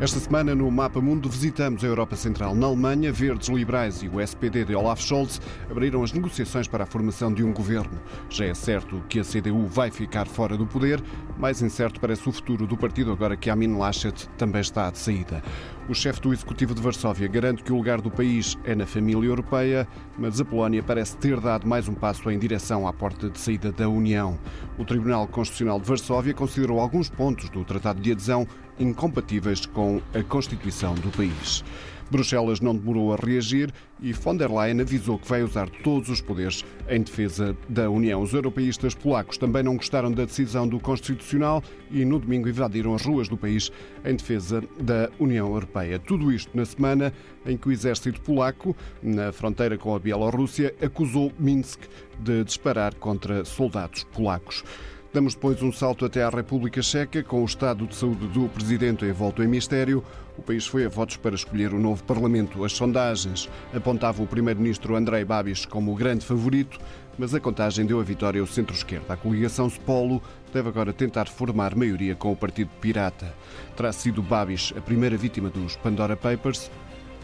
Esta semana, no Mapa Mundo, visitamos a Europa Central. Na Alemanha, Verdes Liberais e o SPD de Olaf Scholz abriram as negociações para a formação de um governo. Já é certo que a CDU vai ficar fora do poder, mais incerto parece o futuro do partido agora que Amin Laschet também está de saída. O chefe do Executivo de Varsóvia garante que o lugar do país é na família europeia, mas a Polónia parece ter dado mais um passo em direção à porta de saída da União. O Tribunal Constitucional de Varsóvia considerou alguns pontos do Tratado de Adesão incompatíveis com a Constituição do país. Bruxelas não demorou a reagir e von der Leyen avisou que vai usar todos os poderes em defesa da União. Os europeístas polacos também não gostaram da decisão do Constitucional e no domingo invadiram as ruas do país em defesa da União Europeia. Tudo isto na semana em que o exército polaco, na fronteira com a Bielorrússia, acusou Minsk de disparar contra soldados polacos. Damos depois um salto até à República Checa, com o estado de saúde do presidente envolto em mistério. O país foi a votos para escolher o novo Parlamento. As sondagens apontavam o primeiro-ministro Andrei Babis como o grande favorito, mas a contagem deu a vitória ao centro-esquerda. A coligação Spolo deve agora tentar formar maioria com o Partido Pirata. Terá sido Babis a primeira vítima dos Pandora Papers.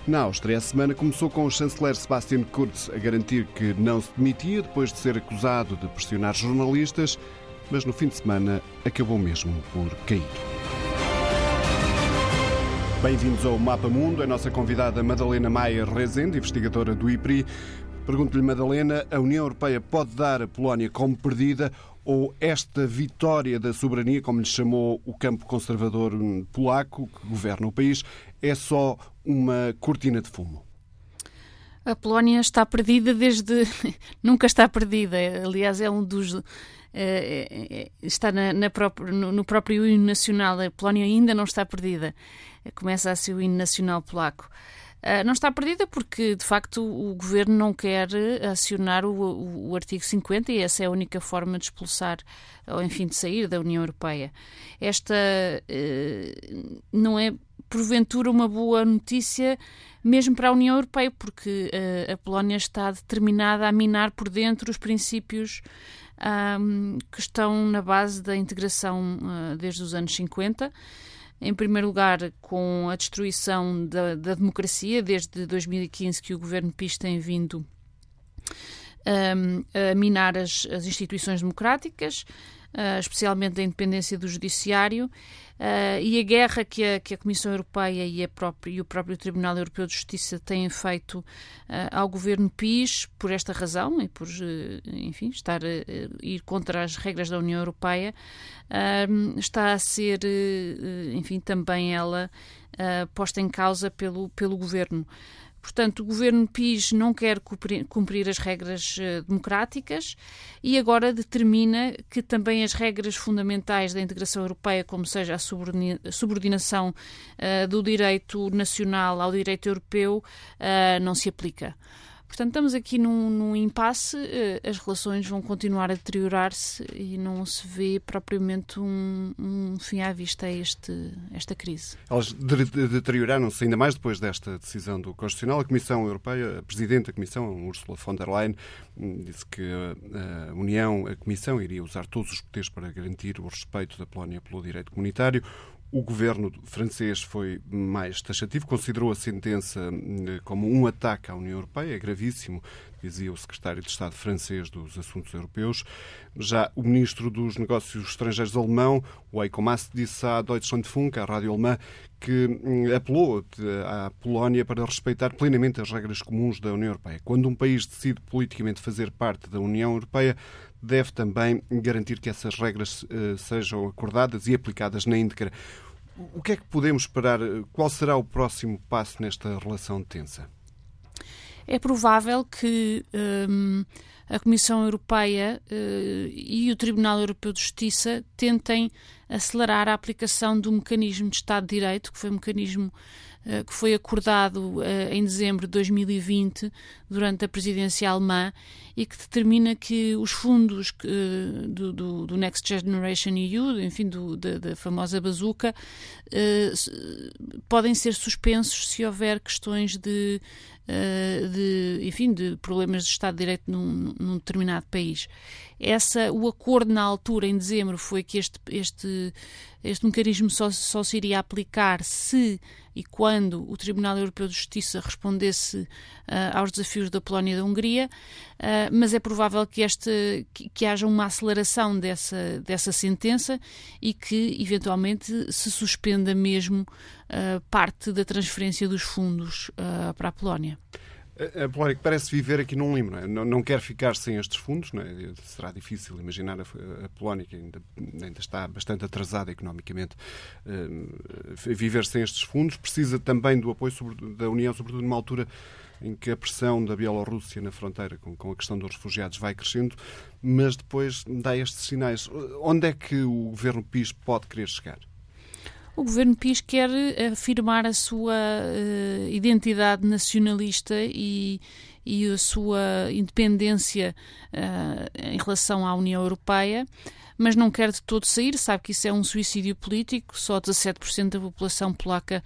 Na Áustria, a semana começou com o chanceler Sebastian Kurz a garantir que não se demitia depois de ser acusado de pressionar jornalistas mas no fim de semana acabou mesmo por cair. Bem-vindos ao Mapa Mundo. A nossa convidada Madalena Maia Rezende, investigadora do IPRI. Pergunto-lhe, Madalena, a União Europeia pode dar a Polónia como perdida ou esta vitória da soberania, como lhe chamou o campo conservador polaco que governa o país, é só uma cortina de fumo? A Polónia está perdida desde. Nunca está perdida. Aliás, é um dos está na, na próprio, no, no, próprio hino nacional. A Polónia ainda não está perdida. Começa a ser o hino nacional polaco. Não está perdida porque, de facto, o governo não quer acionar o, o, o, artigo 50 e essa é a única forma de expulsar, ou enfim, de sair da União Europeia. Esta não é, porventura, uma boa notícia mesmo para a União Europeia, porque uh, a Polónia está determinada a minar por dentro os princípios um, que estão na base da integração uh, desde os anos 50. Em primeiro lugar, com a destruição da, da democracia, desde 2015 que o governo PIS tem vindo um, a minar as, as instituições democráticas, uh, especialmente a independência do judiciário, Uh, e a guerra que a, que a Comissão Europeia e, própria, e, o próprio Tribunal Europeu de Justiça têm feito uh, ao governo PIS por esta razão e por, uh, enfim, estar a ir contra as regras da União Europeia, está a ser, enfim, também ela posta em causa pelo, pelo governo. Portanto, o governo PIS não quer cumprir as regras uh, democráticas e agora determina que também as regras fundamentais da integração europeia, como seja a subordinação uh, do direito nacional ao direito europeu, uh, não se aplica. Portanto, estamos aqui num, num impasse, eh, as relações vão continuar a deteriorar-se e não se vê propriamente um, um fim à vista a este, esta crise. Elas deterioraram-se ainda mais depois desta decisão do Constitucional. A Comissão Europeia, a Presidente da Comissão, Ursula von der Leyen, disse que a União, a Comissão, iria usar todos os poderes para garantir o respeito da Polónia pelo direito comunitário. O governo francês foi mais taxativo, considerou a sentença eh, como um ataque à União Europeia, é gravíssimo, dizia o secretário de Estado francês dos Assuntos Europeus. Já o ministro dos Negócios Estrangeiros alemão, o Heiko Maas, disse à Deutschlandfunk, à rádio alemã, que hum, apelou à Polónia para respeitar plenamente as regras comuns da União Europeia. Quando um país decide politicamente fazer parte da União Europeia, deve também garantir que essas regras uh, sejam acordadas e aplicadas na íntegra. O que é que podemos esperar? Qual será o próximo passo nesta relação tensa? É provável que um, a Comissão Europeia uh, e o Tribunal Europeu de Justiça tentem acelerar a aplicação do mecanismo de Estado de Direito, que foi um mecanismo que foi acordado uh, em dezembro de 2020, durante a presidência alemã, e que determina que os fundos do, do, do, Next Generation EU, enfim, do, da, da, famosa bazuca, podem ser suspensos se houver questões de de, enfim, de problemas de Estado de Direito num, num determinado país. essa, o acordo na altura, em dezembro, foi que este, este, este mecanismo só, só se iria aplicar se e quando o Tribunal Europeu de Justiça respondesse uh, aos desafios da Polónia e da Hungria, uh, mas é provável que, este, que, que, haja uma aceleração dessa, dessa sentença e que, eventualmente, se suspenda mesmo uh, parte da transferência dos fundos para a Polónia. A Polónia parece viver aqui num limbo, não, é? não, não, quer ficar sem estes fundos, é? será difícil imaginar a, a Polónia, que ainda, ainda, está bastante atrasada economicamente, uh, viver sem estes fundos, precisa também do apoio sobre, da União, sobretudo numa altura em que a pressão da Bielorrússia na fronteira com, com, a questão dos refugiados vai crescendo, mas depois dá estes sinais. Onde é que o governo PIS pode querer chegar? O governo PIS quer afirmar a sua uh, identidade nacionalista e, e a sua independência uh, em relação à União Europeia, mas não quer de todo sair, sabe que isso é um suicídio político, só 17% da população polaca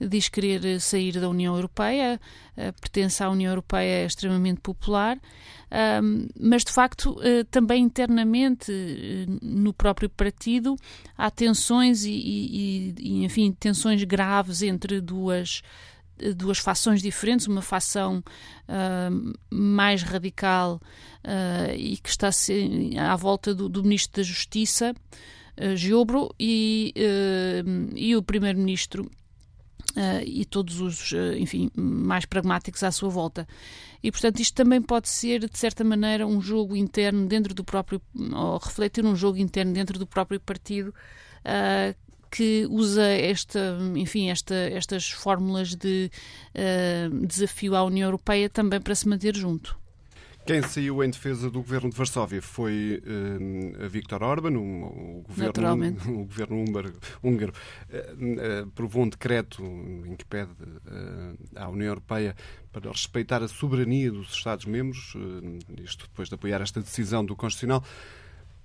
diz querer sair da União Europeia, uh, pertence à União Europeia é extremamente popular, mas de facto uh, também internamente eh, no próprio partido há tensões e, e, e, enfim, tensões graves entre duas duas fações diferentes, uma fação mais radical e que está à volta do, do Ministro da Justiça, uh, Giobro, e, e o Primeiro-Ministro Uh, e todos os, uh, enfim, mais pragmáticos à sua volta. E, portanto, isto também pode ser, de certa maneira, um jogo interno dentro do próprio, ou refletir um jogo interno dentro do próprio partido, uh, que usa esta, enfim, esta, estas fórmulas de desafio à União Europeia também para se manter junto. Quem saiu em defesa do governo de Varsóvia foi uh, Viktor Orban, o, o governo, o governo húngaro, húngaro uh, aprovou um decreto em que pede uh, à União Europeia para respeitar a soberania dos Estados-membros, isto depois de apoiar esta decisão do Constitucional.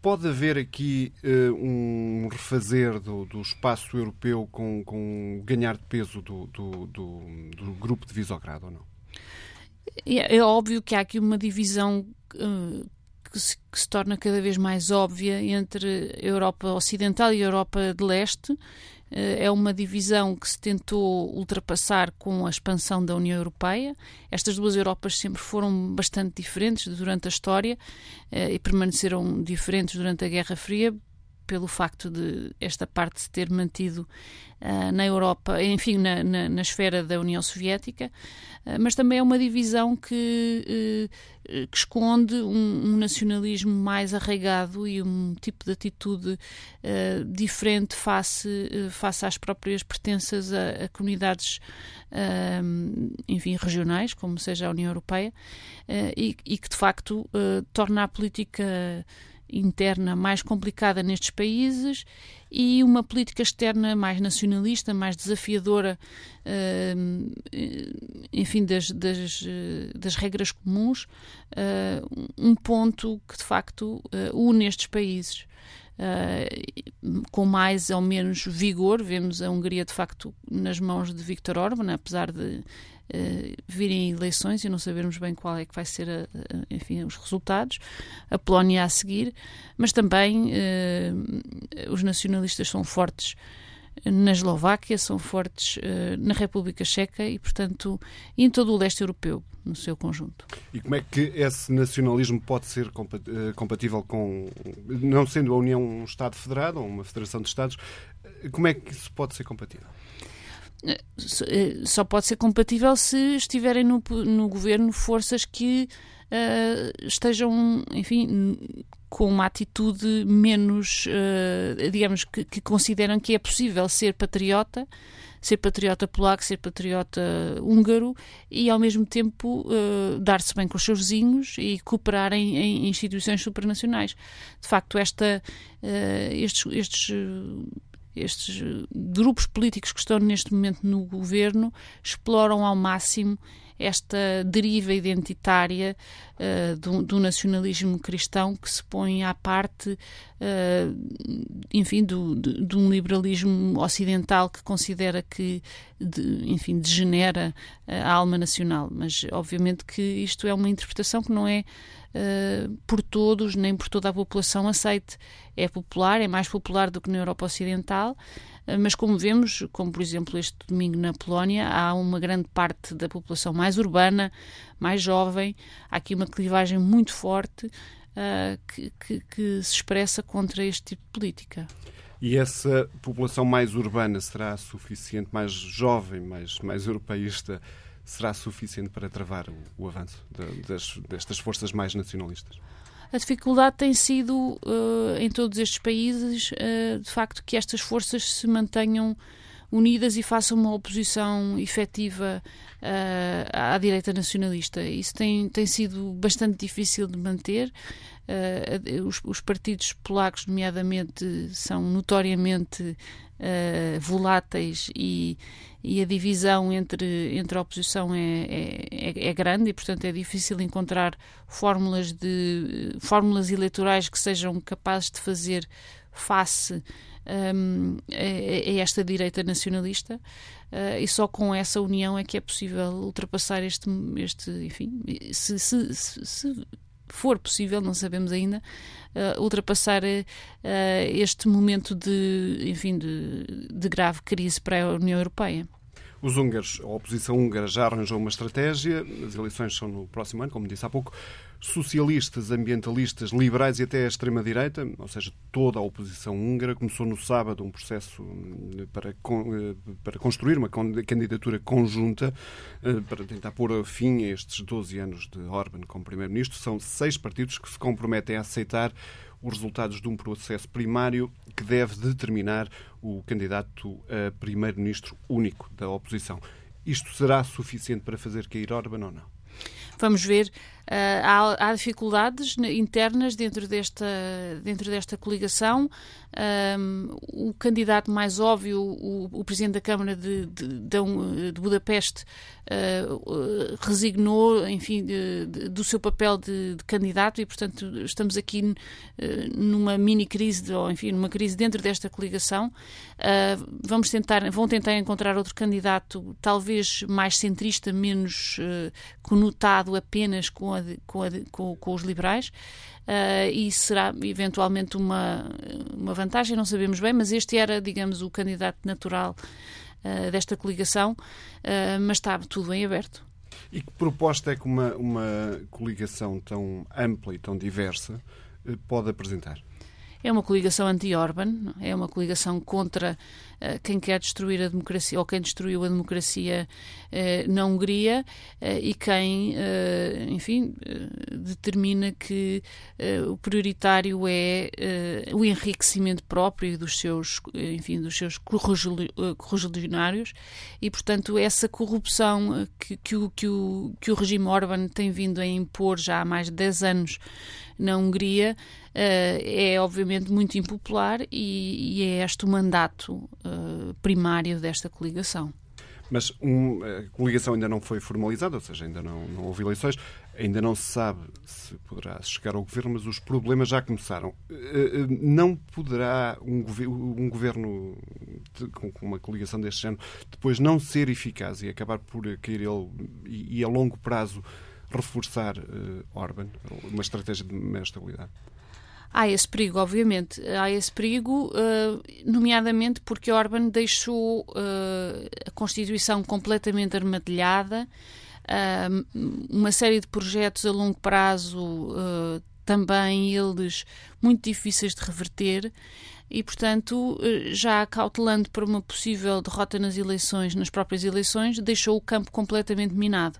Pode haver aqui um refazer do, do espaço europeu com, com ganhar de peso do, do, do, do grupo de Visogrado ou não? É, é óbvio que há aqui uma divisão uh, que, se, que, se, torna cada vez mais óbvia entre a Europa Ocidental e a Europa de Leste. Uh, é uma divisão que se tentou ultrapassar com a expansão da União Europeia. Estas duas Europas sempre foram bastante diferentes durante a história uh, e permaneceram diferentes durante a Guerra Fria, pelo facto de esta parte se ter mantido uh, na Europa, enfim, na, na, na, esfera da União Soviética, uh, mas também é uma divisão que, uh, que esconde um, um, nacionalismo mais arraigado e um tipo de atitude diferente face, face às próprias pertenças a, a comunidades, enfim, regionais, como seja a União Europeia, e, e, que de facto torna a política interna mais complicada nestes países e uma política externa mais nacionalista, mais desafiadora, uh, enfim, das, das, das, regras comuns, uh, um ponto que de facto une estes países. Com mais ou menos vigor, vemos a Hungria de facto nas mãos de Viktor Orban, apesar de uh, virem eleições e não sabermos bem qual é que vai ser, a, a, enfim, os resultados. A Polónia a seguir, mas também uh, os nacionalistas são fortes na Eslováquia, são fortes uh, na República Checa e, portanto, em todo o leste europeu, no seu conjunto. E como é que esse nacionalismo pode ser compatível com, não sendo a União um Estado federado ou uma federação de Estados, como é que isso pode ser compatível? Eh, só pode ser compatível se estiverem no, no governo forças que uh, estejam, enfim, com uma atitude menos, uh, digamos, que, que, consideram que é possível ser patriota, ser patriota polaco, ser patriota húngaro e ao mesmo tempo uh, dar-se bem com os seus vizinhos e cooperar em, em instituições supranacionais. De facto, esta, estes, estes estes grupos políticos que estão neste momento no governo exploram ao máximo esta deriva identitária uh, do, do, nacionalismo cristão que se põe à parte, uh, enfim, do, de, de, um liberalismo ocidental que considera que, de, enfim, degenera a alma nacional. Mas, obviamente, que isto é uma interpretação que não é uh, por todos, nem por toda a população aceite. É popular, é mais popular do que na Europa Ocidental, mas como vemos, como por exemplo este domingo na Polónia, há uma grande parte da população mais urbana, mais jovem, há aqui uma clivagem muito forte uh, que, que, que se expressa contra este tipo de política. E essa população mais urbana será suficiente, mais jovem, mais, mais europeísta, será suficiente para travar o, o avanço de, das, destas forças mais nacionalistas? A dificuldade tem sido, uh, em todos estes países, uh, de facto, que estas forças se mantenham unidas e façam uma oposição efetiva uh, à direita nacionalista. Isso tem, tem sido bastante difícil de manter. Uh, os, os, partidos polacos, nomeadamente, são notoriamente uh, voláteis e, e, a divisão entre, entre a oposição é, é, é, grande e, portanto, é difícil encontrar fórmulas, de, fórmulas eleitorais que sejam capazes de fazer face um, a, a, esta direita nacionalista. Uh, e só com essa união é que é possível ultrapassar este, este enfim, se, se, se, se for possível, não sabemos ainda, uh, ultrapassar uh, este momento de, enfim, de, de grave crise para a União Europeia. Os húngaros, a oposição húngara já arranjou uma estratégia, as eleições são no próximo ano, como disse há pouco. Socialistas, ambientalistas, liberais e até a extrema-direita, ou seja, toda a oposição húngara, começou no sábado um processo hum, para, eh, para construir uma candidatura conjunta eh, para tentar pôr fim a estes 12 anos de Orban como Primeiro-Ministro. São seis partidos que se comprometem a aceitar os resultados de um processo primário que deve determinar o candidato a primeiro-ministro único da oposição. Isto será suficiente para fazer cair Orban ou não? Vamos ver há, há, dificuldades internas dentro desta, dentro desta coligação. Um, o candidato mais óbvio, o, o Presidente da Câmara de, de, de, Budapeste, uh, resignou, enfim, do seu papel de, candidato e, portanto, estamos aqui uh, numa mini crise, ou enfim, numa crise dentro desta coligação. vamos tentar, vão tentar encontrar outro candidato, talvez mais centrista, menos conotado apenas com a com, a, com, com os liberais. Uh, e será eventualmente uma, uma vantagem, não sabemos bem, mas este era, digamos, o candidato natural uh, desta coligação, uh, mas está tudo em aberto. E que proposta é que uma, uma coligação tão ampla e tão diversa pode apresentar? É uma coligação anti-Orban, é uma coligação contra uh, quem quer destruir a democracia ou quem destruiu a democracia uh, na Hungria uh, e quem, enfim, determina que o prioritário é o enriquecimento próprio dos seus, enfim, dos seus correligionários e, portanto, essa corrupção que, que, o, que, o, que o regime Orban tem vindo a impor já há mais de 10 anos na Hungria é obviamente muito impopular e, e é este o mandato uh, primário desta coligação. Mas um, a coligação ainda não foi formalizada, ou seja, ainda não, não, houve eleições, ainda não se sabe se poderá chegar ao governo, mas os problemas já começaram. Eh, não poderá um, um governo com uma coligação deste género depois não ser eficaz e acabar por cair ele e, e a longo prazo reforçar uh, Orban, uma estratégia de maior estabilidade? Há esse perigo, obviamente. Há esse perigo, uh, nomeadamente porque Orban deixou uh, a Constituição completamente armadilhada, uma série de projetos a longo prazo, também eles muito difíceis de reverter, e, portanto, já cautelando para uma possível derrota nas eleições, nas próprias eleições, deixou o campo completamente minado.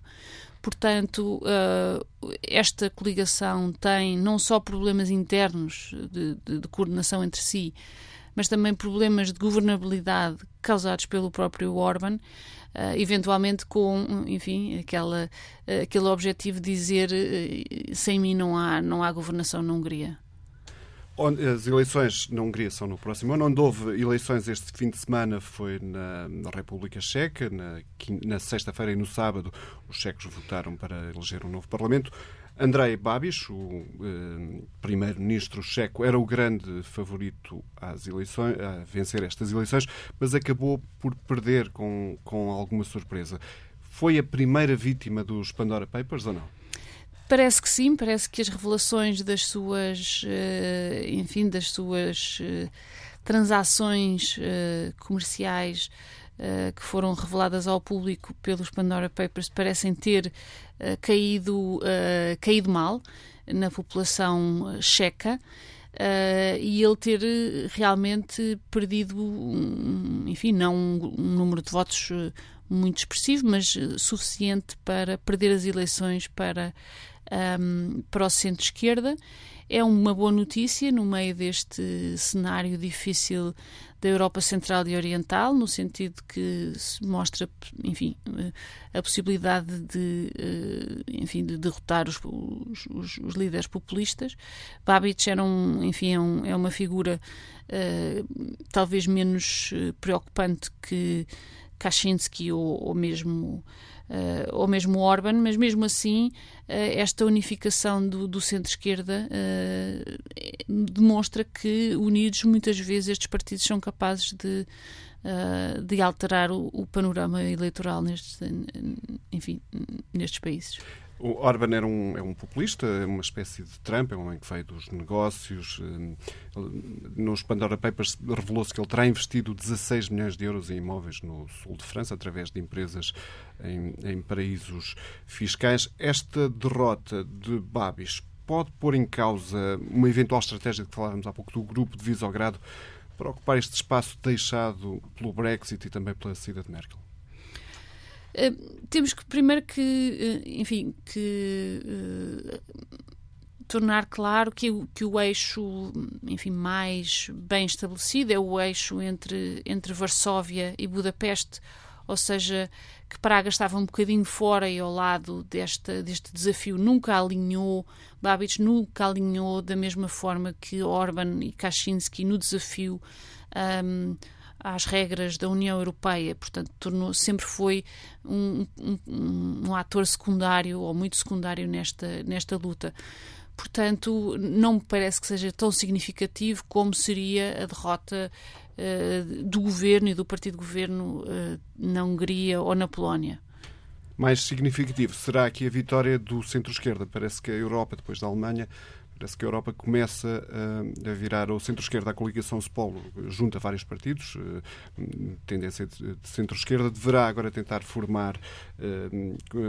Portanto, uh, esta coligação tem não só problemas internos de, de, de, coordenação entre si, mas também problemas de governabilidade causados pelo próprio Orban, uh, eventualmente com, enfim, aquela, uh, aquele objetivo de dizer sem mim não há, não há governação na Hungria. As eleições na Hungria são no próximo ano. Onde houve eleições este fim de semana foi na, na República Checa. Na, na sexta-feira e no sábado, os checos votaram para eleger um novo Parlamento. Andrei Babiš, o eh, primeiro-ministro checo, era o grande favorito às eleições, a vencer estas eleições, mas acabou por perder com, com alguma surpresa. Foi a primeira vítima dos Pandora Papers ou não? Parece que sim, parece que as revelações das suas, uh, enfim, das suas uh, transações uh, comerciais que foram reveladas ao público pelos Pandora Papers parecem ter caído, caído mal na população checa. Uh, e ele ter realmente perdido, enfim, não um, um número de votos muito expressivo, mas suficiente para perder as eleições para um, para o centro-esquerda. É uma boa notícia no meio deste cenário difícil da Europa Central e Oriental, no sentido que se mostra, enfim, a possibilidade de, eh, enfim, de derrotar os, os, os líderes populistas. Babic era um, enfim, é, um, é uma figura uh, talvez menos eh, preocupante que Kaczynski ou, ou mesmo uh, ou mesmo Orban, mas mesmo assim uh, esta unificação do, do centro-esquerda uh, demonstra que unidos muitas vezes estes partidos são capazes de de alterar o, o, panorama eleitoral nestes, enfim, nestes países. O Orban era um, é um populista, é uma espécie de Trump, é um homem que veio dos negócios. Eh, nos Pandora Papers revelou-se que ele terá investido 16 milhões de euros em imóveis no sul de França, através de empresas em, em paraísos fiscais. Esta derrota de Babis pode pôr em causa uma eventual estratégia de que falávamos há pouco do grupo de Visogrado para ocupar este espaço deixado pelo Brexit e também pela saída de Merkel? Eh, temos que primeiro que, uh, enfim, que uh, tornar claro que, que o eixo, enfim, mais bem estabelecido é o eixo entre, entre Varsóvia e Budapeste, ou seja, que Praga estava um bocadinho fora e ao lado desta, deste desafio, nunca alinhou, Babic nunca alinhou da mesma forma que Orban e Kaczynski no desafio um, às regras da União Europeia, portanto, tornou, sempre foi um, um, um, ator secundário ou muito secundário nesta, nesta luta. Portanto, não me parece que seja tão significativo como seria a derrota uh, do governo e do partido de governo uh, na Hungria ou na Polónia. Mais significativo será aqui a vitória do centro-esquerda. Parece que a Europa, depois da Alemanha, Parece que a Europa começa a virar ao centro-esquerda. A coligação Spolo junta vários partidos, eh, tendência de centro-esquerda, deverá agora tentar formar eh,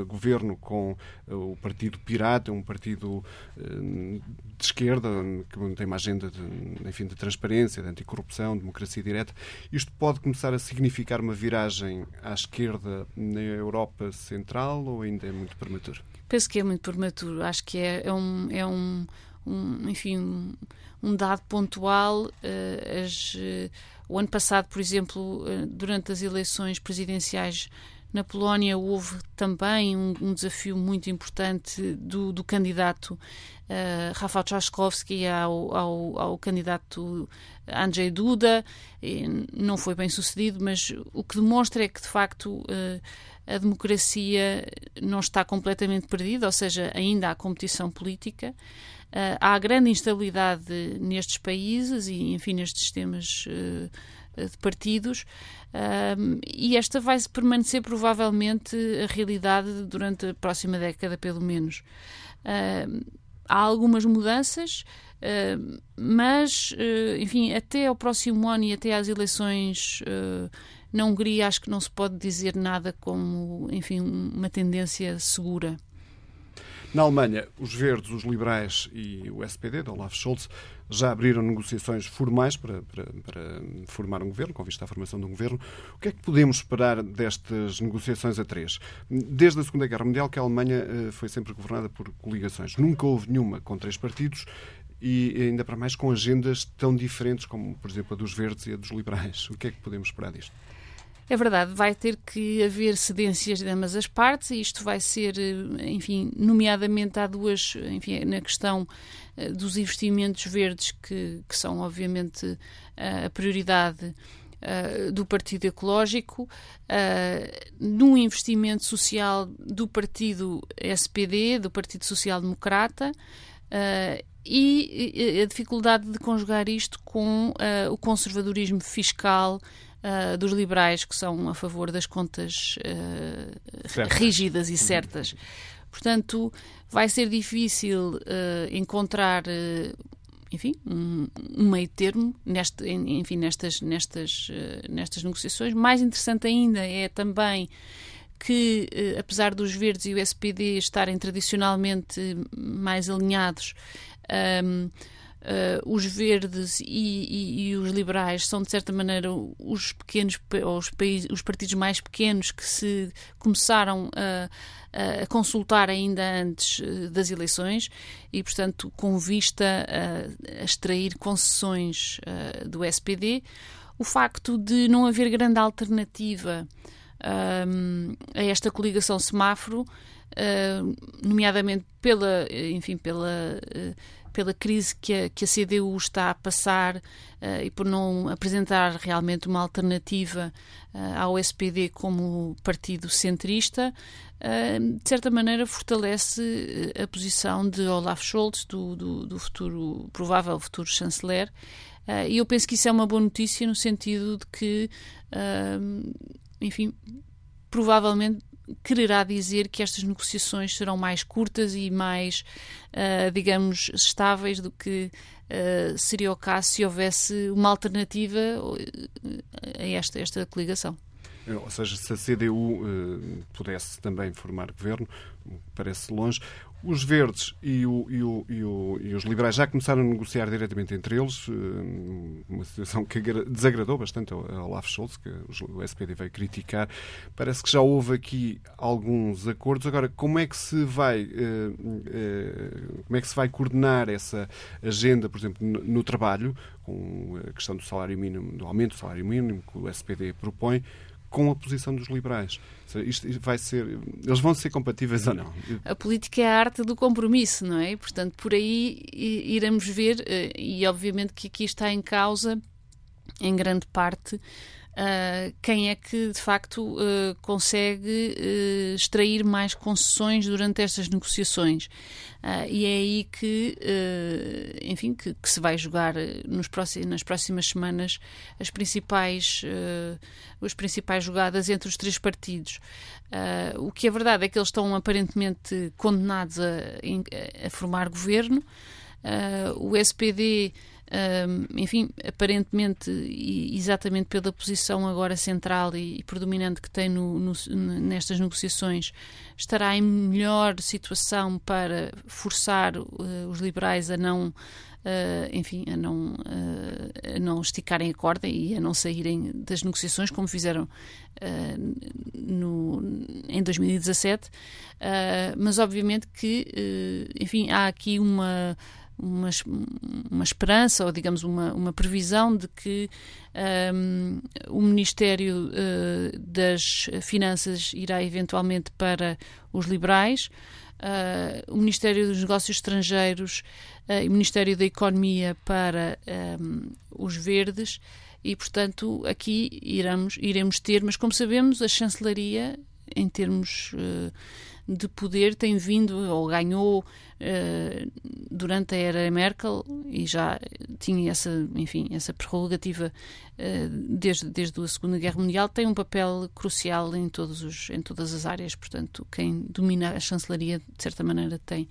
governo com eh, o Partido Pirata, um partido de esquerda, que tem uma agenda de, enfim, de transparência, de anticorrupção, democracia direta. Isto pode começar a significar uma viragem à esquerda na Europa Central ou ainda é muito prematuro? Penso que é muito prematuro. Acho que é, é um, é um um, enfim, um, dado pontual. Uh, as, uh, o ano passado, por exemplo, uh, durante as eleições presidenciais na Polónia, houve também um, um desafio muito importante do, do candidato uh, Rafał Trzaskowski ao, ao, ao, candidato Andrzej Duda. E não foi bem sucedido, mas o que demonstra é que, de facto, a democracia não está completamente perdida, ou seja, ainda há competição política. Uh, há grande instabilidade nestes países e, enfim, nestes sistemas uh, de partidos, e esta vai permanecer provavelmente a realidade durante a próxima década, pelo menos. há algumas mudanças, mas, enfim, até ao próximo ano e até às eleições na Hungria, acho que não se pode dizer nada como, enfim, uma tendência segura. Na Alemanha, os Verdes, os Liberais e o SPD, de Olaf Scholz, já abriram negociações formais para, para, para, formar um governo, com vista à formação de um governo. O que é que podemos esperar destas negociações a três? Desde a Segunda Guerra Mundial, que a Alemanha eh, foi sempre governada por coligações. Nunca houve nenhuma com três partidos e ainda para mais com agendas tão diferentes como, por exemplo, a dos Verdes e a dos Liberais. O que é que podemos esperar disto? É verdade, vai ter que haver cedências de ambas as partes e isto vai ser, eh, enfim, nomeadamente há duas, enfim, na questão eh, dos investimentos verdes que, que são obviamente a prioridade do Partido Ecológico, no investimento social do Partido SPD, do Partido Social Democrata, uh, e a dificuldade de conjugar isto com o conservadorismo fiscal uh, dos liberais que são a favor das contas uh, rígidas e certas. Portanto, vai ser difícil uh, encontrar enfim, um, um, meio termo neste, enfim, nestas, nestas, nestas negociações. Mais interessante ainda é também que, apesar dos verdes e o SPD estarem tradicionalmente mais alinhados, um, Uh, os verdes e, e, e, os liberais são, de certa maneira, os pequenos, os, países, os partidos mais pequenos que se começaram a, a consultar ainda antes eh, das eleições e, portanto, com vista a, a extrair concessões uh, do SPD. O facto de não haver grande alternativa um, a esta coligação semáforo, nomeadamente pela, enfim, pela pela crise que a, que a CDU está a passar uh, e por não apresentar realmente uma alternativa uh, ao SPD como partido centrista, uh, de certa maneira fortalece a posição de Olaf Scholz, do, do, do futuro, provável futuro chanceler. e eu penso que isso é uma boa notícia no sentido de que, enfim, provavelmente quererá dizer que estas negociações serão mais curtas e mais, uh, digamos, estáveis do que uh, seria o caso se houvesse uma alternativa a esta, esta coligação. Ou seja, se a CDU uh, pudesse também formar governo, parece longe, os verdes e, o, e, o, e, o, e, os liberais já começaram a negociar diretamente entre eles, eh, uma situação que desagradou bastante ao Olaf Scholz, que o SPD veio criticar. Parece que já houve aqui alguns acordos. Agora, como é que se vai, eh, eh, como é que se vai coordenar essa agenda, por exemplo, no trabalho, com a questão do salário mínimo, do aumento do salário mínimo que o SPD propõe, com a posição dos liberais. Isto vai ser, eles vão ser compatíveis ou não? A política é a arte do compromisso, não é? Portanto, por aí iremos ver, eh, e obviamente que aqui está em causa, em grande parte, Uh, quem é que de facto uh, consegue uh, extrair mais concessões durante estas negociações. e é aí que, enfim, que, que, se vai jogar nos próximos, nas próximas semanas as principais, as principais jogadas entre os três partidos. o que é verdade é que eles estão aparentemente condenados a, a formar governo. o SPD enfim, aparentemente, e exatamente pela posição agora central e, predominante que tem no, no, nestas negociações, estará em melhor situação para forçar uh, os liberais a não. Uh, enfim, a não, uh, a não esticarem a corda e a não saírem das negociações como fizeram no, em 2017, mas obviamente que, enfim, há aqui uma uma, uma esperança ou, digamos, uma, uma previsão de que um, o Ministério uh, das Finanças irá eventualmente para os liberais. Uh, o Ministério dos Negócios Estrangeiros uh, e o Ministério da Economia para um, os verdes e, portanto, aqui iremos, iremos ter, mas como sabemos, a chancelaria, em termos uh, de poder tem vindo ou ganhou durante a era Merkel e já tinha essa, enfim, essa prerrogativa uh, desde, desde a Segunda Guerra Mundial, tem um papel crucial em, todos os, em todas as áreas. Portanto, quem domina a chancelaria, de certa maneira, tem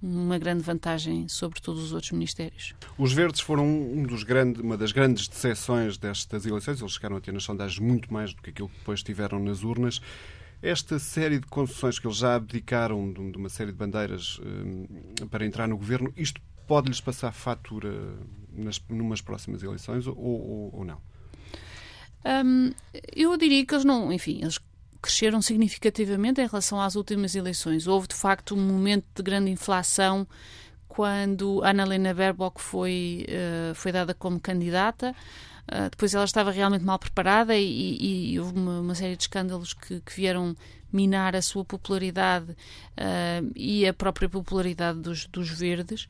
uma grande vantagem sobre todos os outros ministérios. Os verdes foram um dos grandes, uma das grandes decepções destas eleições. Eles chegaram a ter nas sondagens muito mais do que aquilo que depois tiveram nas urnas. Esta série de concessões que eles já abdicaram de uma série de bandeiras eh, para entrar no governo, isto pode-lhes passar fatura nas numas próximas eleições ou, ou, ou não? Um, eu diria que eles não, enfim, eles cresceram significativamente em relação às últimas eleições. Houve de facto um momento de grande inflação quando Annalena Baerbock foi, uh, foi dada como candidata. Uh, depois ela estava realmente mal preparada e, e, e houve uma, uma, série de escândalos que, que vieram minar a sua popularidade uh, e a própria popularidade dos, dos verdes.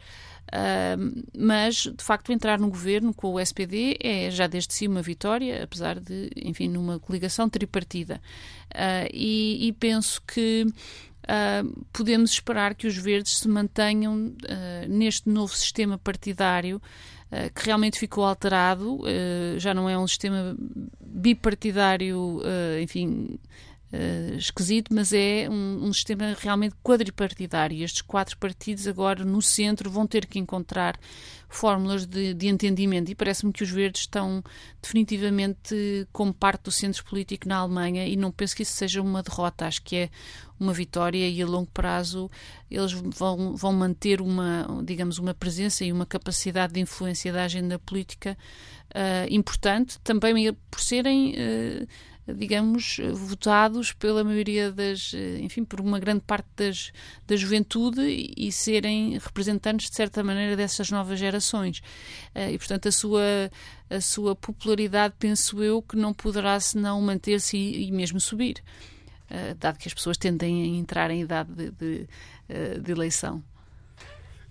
Uh, mas, de facto, entrar no governo com o SPD é já desde si uma vitória, apesar de, enfim, numa coligação tripartida. E, e, penso que Uh, podemos esperar que os verdes se mantenham uh, neste novo sistema partidário que realmente ficou alterado, já não é um sistema bipartidário, enfim, uh, esquisito, mas é um, um, sistema realmente quadripartidário. Estes quatro partidos agora no centro vão ter que encontrar fórmulas de, de entendimento. E parece-me que os verdes estão definitivamente como parte do centro político na Alemanha e não penso que isso seja uma derrota, acho que é uma vitória e a longo prazo eles vão, vão manter uma, digamos, uma presença e uma capacidade de influência da agenda política uh, importante, também por serem uh, digamos, votados pela maioria das, enfim, por uma grande parte das, da juventude e, serem representantes, de certa maneira, dessas novas gerações. Uh, e, portanto, a sua, a sua popularidade, penso eu, que não poderá senão manter-se e, e, mesmo subir, uh, dado que as pessoas tendem a entrar em idade de, de, de eleição.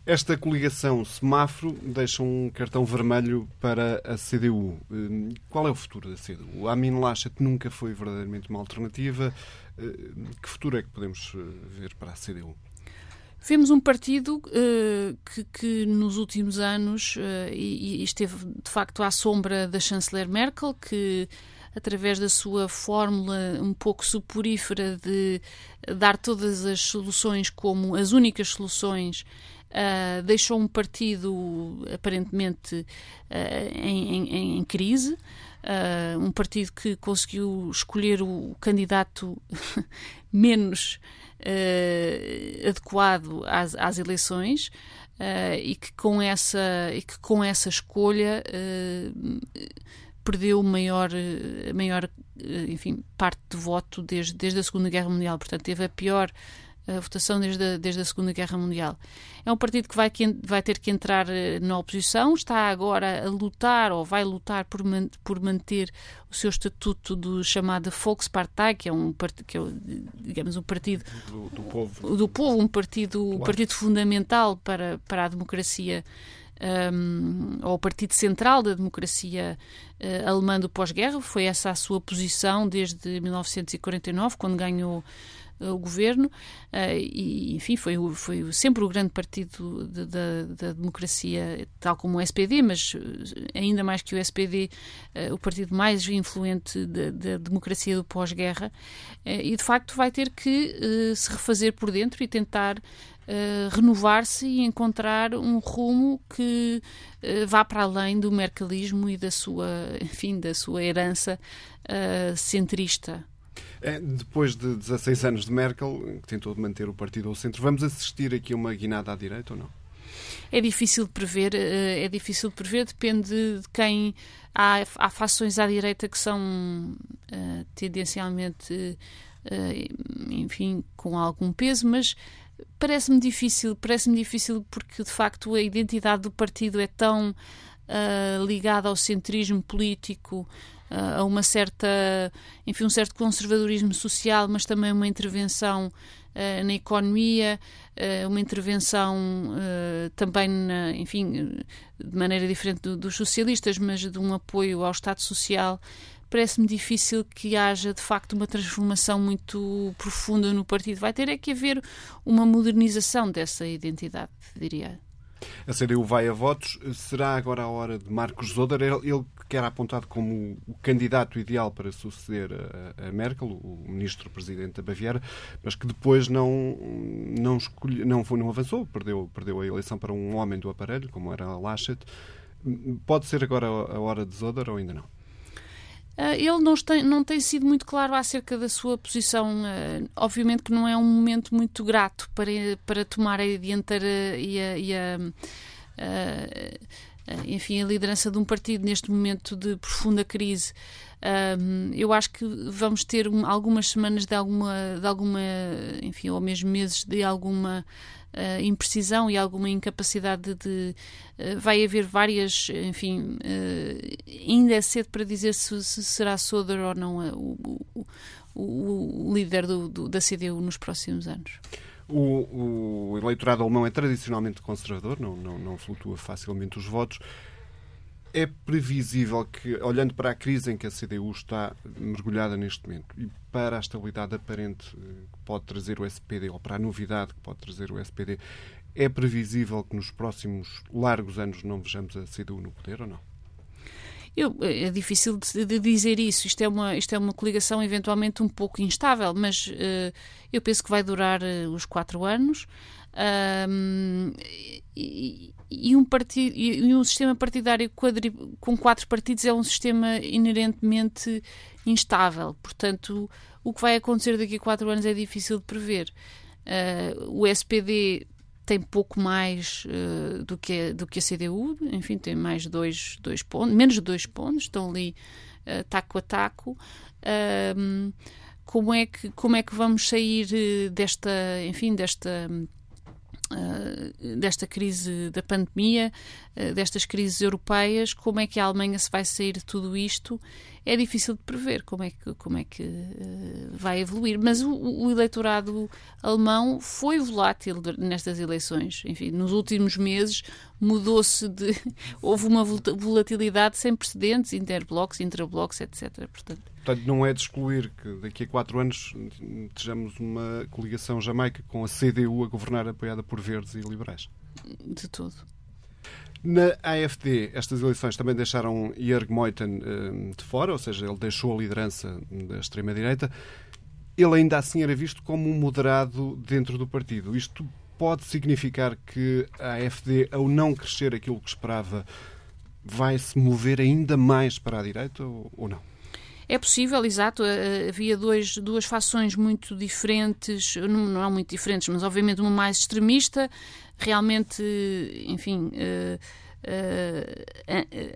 Esta coligação semáforo deixa um cartão vermelho para a CDU. Hum, qual é o futuro da CDU? A Amin Laschet nunca foi verdadeiramente uma alternativa. Hum, que futuro é que podemos eh, ver para a CDU? Vemos um partido uh, que, que, nos últimos anos uh, e, e esteve de facto à sombra da chanceler Merkel, que através da sua fórmula um pouco suporífera de dar todas as soluções como as únicas soluções uh, deixou um partido aparentemente uh, em, em, em, crise. Uh, um partido que conseguiu escolher o candidato menos adequado às, às eleições e que com essa e que com essa escolha perdeu maior, maior enfim, parte de voto desde, desde a Segunda Guerra Mundial. Portanto, teve a pior a votação desde a, desde a Segunda Guerra Mundial. É um partido que vai, que vai ter que entrar eh, na oposição, está agora a lutar ou vai lutar por, man, por manter o seu estatuto do chamado Volkspartei, que é um que é, digamos um partido do, do povo, do povo um partido um partido fundamental para para a democracia um, ou o partido central da democracia uh, alemã do pós-guerra. Foi essa a sua posição desde 1949, quando ganhou o governo uh, e, enfim, foi, foi sempre o grande partido de, de, da democracia, tal como o SPD, mas eh, ainda mais que o SPD, uh, eh, o partido mais influente da democracia do pós-guerra, uh, e de facto vai ter que se refazer por dentro e tentar renovar-se e encontrar um rumo que vá para além do mercalismo e da sua, enfim, da sua herança centrista. É, depois de 16 anos de Merkel, que tentou manter o partido ao centro, vamos assistir aqui uma guinada à direita ou não? É difícil de prever, eh, é difícil de prever, depende de quem. Há, há fações à direita que são uh, tendencialmente, uh, enfim, com algum peso, mas parece-me difícil, parece-me difícil porque de facto a identidade do partido é tão uh, ligada ao centrismo político, a uma certa, enfim, um certo conservadorismo social, mas também uma intervenção uh, na economia, uh, uma intervenção uh, também, na, enfim, de maneira diferente do, dos socialistas, mas de um apoio ao Estado Social. Parece-me difícil que haja de facto uma transformação muito profunda no partido. Vai ter é que haver uma modernização dessa identidade, diria. A CDU vai a votos. Será agora a hora de Marcos Zoder? Ele que era apontado como o candidato ideal para suceder a, Merkel, o ministro-presidente da Baviera, mas que depois não, não, escolhe, não, foi, não avançou, perdeu, perdeu a eleição para um homem do aparelho, como era Laschet. Pode ser agora a hora de Zoder ou ainda não? Uh, ele não tem, não tem sido muito claro acerca da sua posição. Uh, obviamente que não é um momento muito grato para, para tomar a dianteira e a, e a uh, enfim, a liderança de um partido neste momento de profunda crise. eu acho que vamos ter algumas semanas de alguma, de alguma, enfim, ou mesmo meses de alguma uh, imprecisão e alguma incapacidade de. Uh, vai haver várias, enfim, ainda é cedo para dizer se, se será Soder ou não o, o, o, líder do, do, da CDU nos próximos anos. O, o, eleitorado alemão é tradicionalmente conservador, não, não, não flutua facilmente os votos. É previsível que, olhando para a crise em que a CDU está mergulhada neste momento e para a estabilidade aparente eh, que pode trazer o SPD, ou para a novidade que pode trazer o SPD, é previsível que nos próximos largos anos não vejamos a CDU no poder ou não? Eu, é difícil de, de, dizer isso. Isto é, uma, isto é uma coligação eventualmente um pouco instável, mas uh, eu penso que vai durar uh, os quatro anos. Um, e, e, um e um sistema partidário quadri, com quatro partidos é um sistema inerentemente instável. Portanto, o que vai acontecer daqui a quatro anos é difícil de prever. Uh, o SPD tem pouco mais uh, do, que, do que a CDU, enfim, tem mais dois, dois pontos, menos de dois pontos, estão ali uh, taco a taco. Uh, como é que como é que vamos sair desta, enfim, desta desta crise da pandemia, destas crises europeias, como é que a Alemanha se vai sair de tudo isto é difícil de prever como é que, como é que uh, vai evoluir. Mas o, o, eleitorado alemão foi volátil nestas eleições. Enfim, nos últimos meses mudou-se de. houve uma volatilidade sem precedentes, interblocos, intrablocos, etc. Portanto, Portanto, não é de excluir que daqui a quatro anos estejamos uma coligação jamaica com a CDU a governar apoiada por verdes e liberais. De tudo. Na AFD, estas eleições também deixaram Jörg Meuthen uh, de fora, ou seja, ele deixou a liderança da extrema-direita. Ele ainda assim era visto como um moderado dentro do partido. Isto pode significar que a AFD, ao não crescer aquilo que esperava, vai se mover ainda mais para a direita ou não? É possível, exato. Eh, havia dois, duas fações muito diferentes, não, não muito diferentes, mas obviamente uma mais extremista, realmente, enfim. Uh,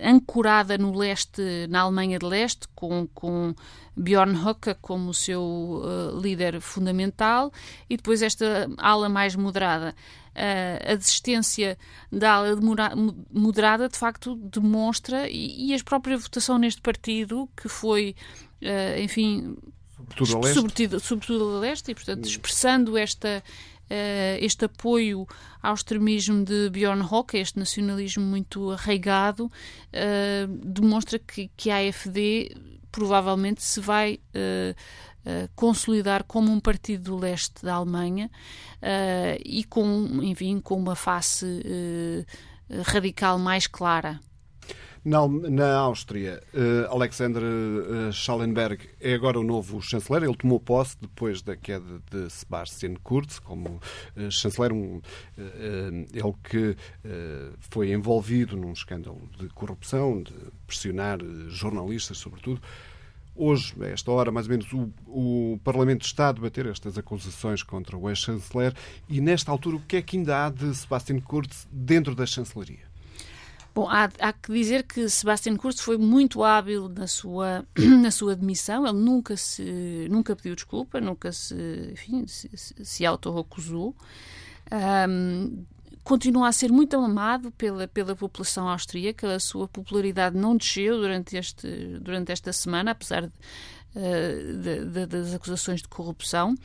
ancorada no leste, na Alemanha de Leste, com, com Bjorn Höcke como seu uh, líder fundamental, e depois esta ala mais moderada. Uh, a desistência da ala moderada, de facto, demonstra, e, a própria votação neste partido, que foi, enfim, sobretudo a leste, sobretudo, sobretudo a leste e, portanto, expressando esta uh, este apoio ao extremismo de Bjorn Höcke, este nacionalismo muito arraigado, demonstra que, que a AFD provavelmente se vai uh, consolidar como um partido do leste da Alemanha e com, enfim, com uma face radical mais clara. Na, na Áustria, uh, Alexander uh, Schallenberg é agora o novo chanceler. Ele tomou posse depois da queda de Sebastian Kurz como uh, chanceler. Um, ele que foi envolvido num escândalo de corrupção, de pressionar jornalistas, sobretudo. Hoje, a esta hora, mais ou menos, o, o, Parlamento está a debater estas acusações contra o ex-chanceler e, nesta altura, o que é que ainda há de Sebastian Kurz dentro da chancelaria? Bom, há, há, que dizer que Sebastian Kurz foi muito hábil na sua, na sua admissão. Ele nunca se nunca pediu desculpa, nunca se, enfim, se, se auto-acusou. Um, continua a ser muito amado pela, pela população austríaca. A sua popularidade não desceu durante, este, durante esta semana, apesar de, uh, de, de, das acusações de corrupção.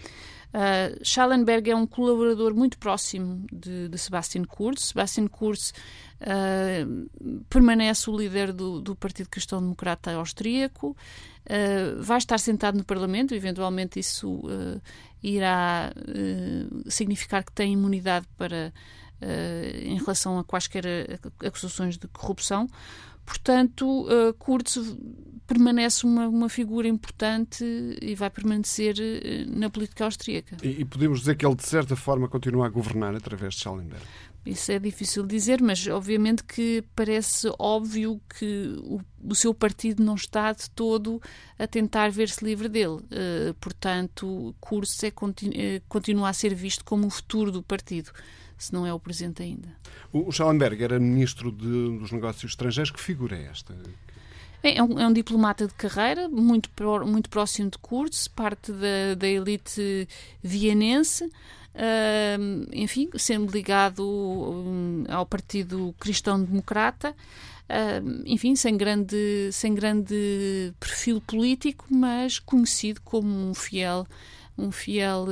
Uh, Schallenberg é um colaborador muito próximo de, de Sebastian Kurz. Sebastian Kurz uh, permanece o líder do, do Partido Cristão Democrata Austríaco, uh, vai estar sentado no Parlamento, eventualmente isso irá significar que tem imunidade para, em relação a quaisquer acusações de corrupção. Portanto, uh, Kurz permanece uma, uma figura importante e vai permanecer uh, na política austríaca. E, e, podemos dizer que ele, de certa forma, continua a governar através de Schallenberg? Isso é difícil dizer, mas obviamente que parece óbvio que o, o seu partido não está de todo a tentar ver-se livre dele. Uh, portanto, Kurz é, continu, continua a ser visto como o futuro do partido se não é o presente ainda. O Schallenberg era ministro de, dos Negócios Estrangeiros. Que figura é esta? É um, é um, diplomata de carreira, muito, muito próximo de Kurz, parte da, da elite vienense, uh, enfim, sendo ligado um, ao Partido Cristão Democrata, uh, enfim, sem grande, sem grande perfil político, mas conhecido como um fiel um fiel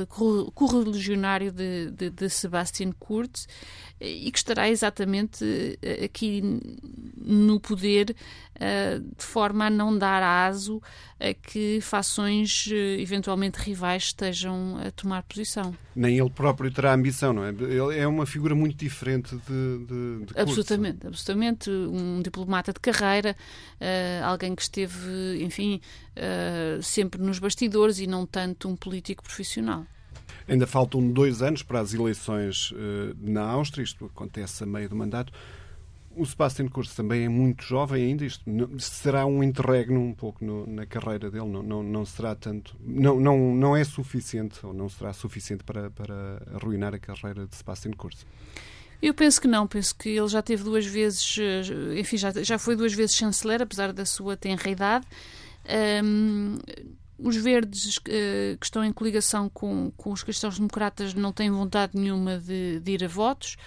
correligionário de, de, de Sebastian Kurz e que estará exatamente eh, aqui no poder eh, de forma a não dar aso a que fações eh, eventualmente rivais estejam a tomar posição. Nem ele próprio terá ambição, não é? Ele é uma figura muito diferente de, de, de Absolutamente, absolutamente. Um diplomata de carreira, alguém que esteve, enfim, sempre nos bastidores e não tanto um político profissional. Ainda faltam dois anos para as eleições uh, na Áustria, isto acontece a meio do mandato. O Sebastian Kurz também é muito jovem ainda. Isto será um interregno um pouco no, na carreira dele. Não, não, não será tanto. Não, não, não é suficiente, ou não será suficiente para, para arruinar a carreira de Sebastian Kurz. Eu penso que não, penso que ele já teve duas vezes, eh, enfim, já, já foi duas vezes chanceler, apesar da sua tenra idade. Os verdes uh, que estão em coligação com, com os cristãos-democratas não têm vontade nenhuma de, de ir a votos.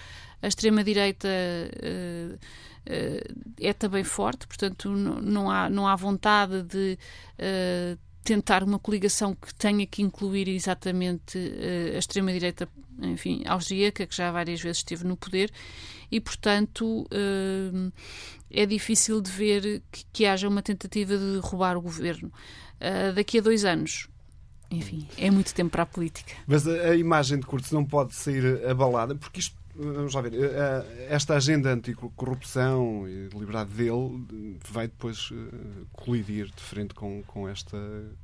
A extrema-direita uh, uh, é também forte, portanto, não, não, há, não há vontade de tentar uma coligação que tenha que incluir exatamente a extrema-direita, enfim, austríaca, que já várias vezes esteve no poder, e, portanto, é difícil de ver que, que haja uma tentativa de roubar o governo uh, daqui a dois anos. Enfim, é muito tempo para a política. Mas a, a imagem de Curtis não pode sair abalada, porque isto vamos lá ver, eh, esta agenda anticorrupção e liberdade dele vai depois eh, colidir de frente com, com, esta,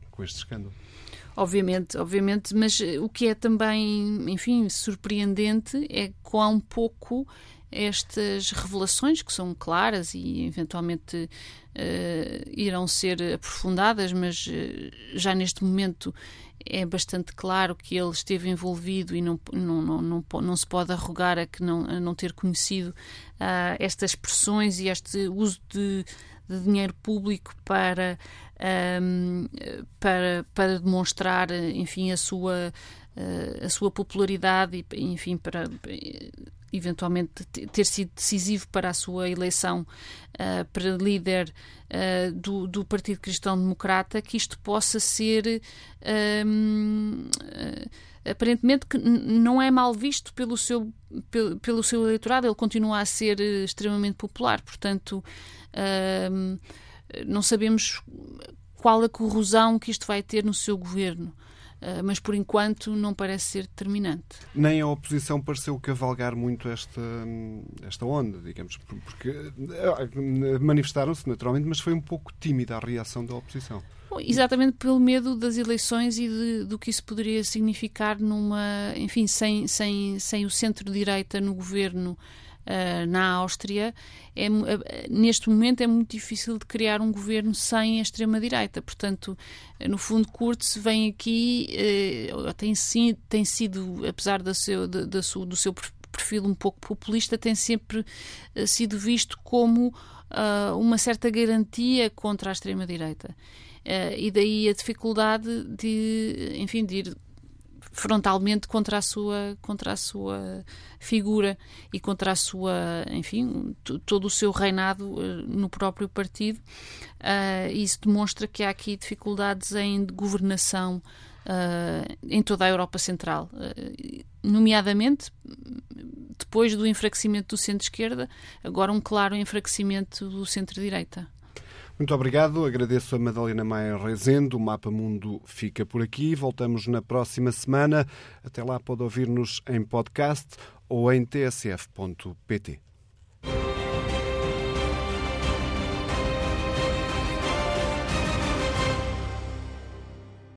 com este escândalo. Obviamente, obviamente, mas o que é também, enfim, surpreendente é quão pouco estas revelações, que são claras e eventualmente uh, irão ser aprofundadas, mas uh, já neste momento é bastante claro que ele esteve envolvido e não, não, não, não, não se pode arrogar a, que não, a não ter conhecido uh, estas pressões e este uso de, de dinheiro público para, para, para demonstrar, enfim, a sua, a sua popularidade e, enfim, para eventualmente ter sido decisivo para a sua eleição uh, para líder uh, do, do, Partido Cristão Democrata, que isto possa ser um, uh, aparentemente que não é mal visto pelo seu, pelo, pelo, seu eleitorado, ele continua a ser extremamente popular, portanto não sabemos qual a corrosão que isto vai ter no seu governo. Ah, mas por enquanto não parece ser determinante. Nem a oposição pareceu cavalgar muito esta, esta onda, digamos, porque ah, manifestaram-se naturalmente, mas foi um pouco tímida a reação da oposição. Exatamente pelo medo das eleições e de, do que isso poderia significar numa, enfim, sem, sem, sem o centro-direita no governo uh, na Áustria, é, uh, neste momento é muito difícil de criar um governo sem a extrema-direita. Portanto, no fundo, Kurz vem aqui, tem, sim, tem sido, apesar do seu, de, de, do seu perfil um pouco populista, tem sempre sido visto como uma certa garantia contra a extrema-direita. E daí a dificuldade de, enfim, de ir frontalmente contra a sua contra a sua figura e contra a sua enfim todo o seu reinado uh, no próprio partido. Uh, isso demonstra que há aqui dificuldades em governação uh, em toda a Europa Central. Nomeadamente depois do enfraquecimento do centro-esquerda agora um claro enfraquecimento do centro-direita muito obrigado. Agradeço a Madalena Maia Rezende. O Mapa Mundo fica por aqui. Voltamos na próxima semana. Até lá pode ouvir-nos em podcast ou em tsf.pt.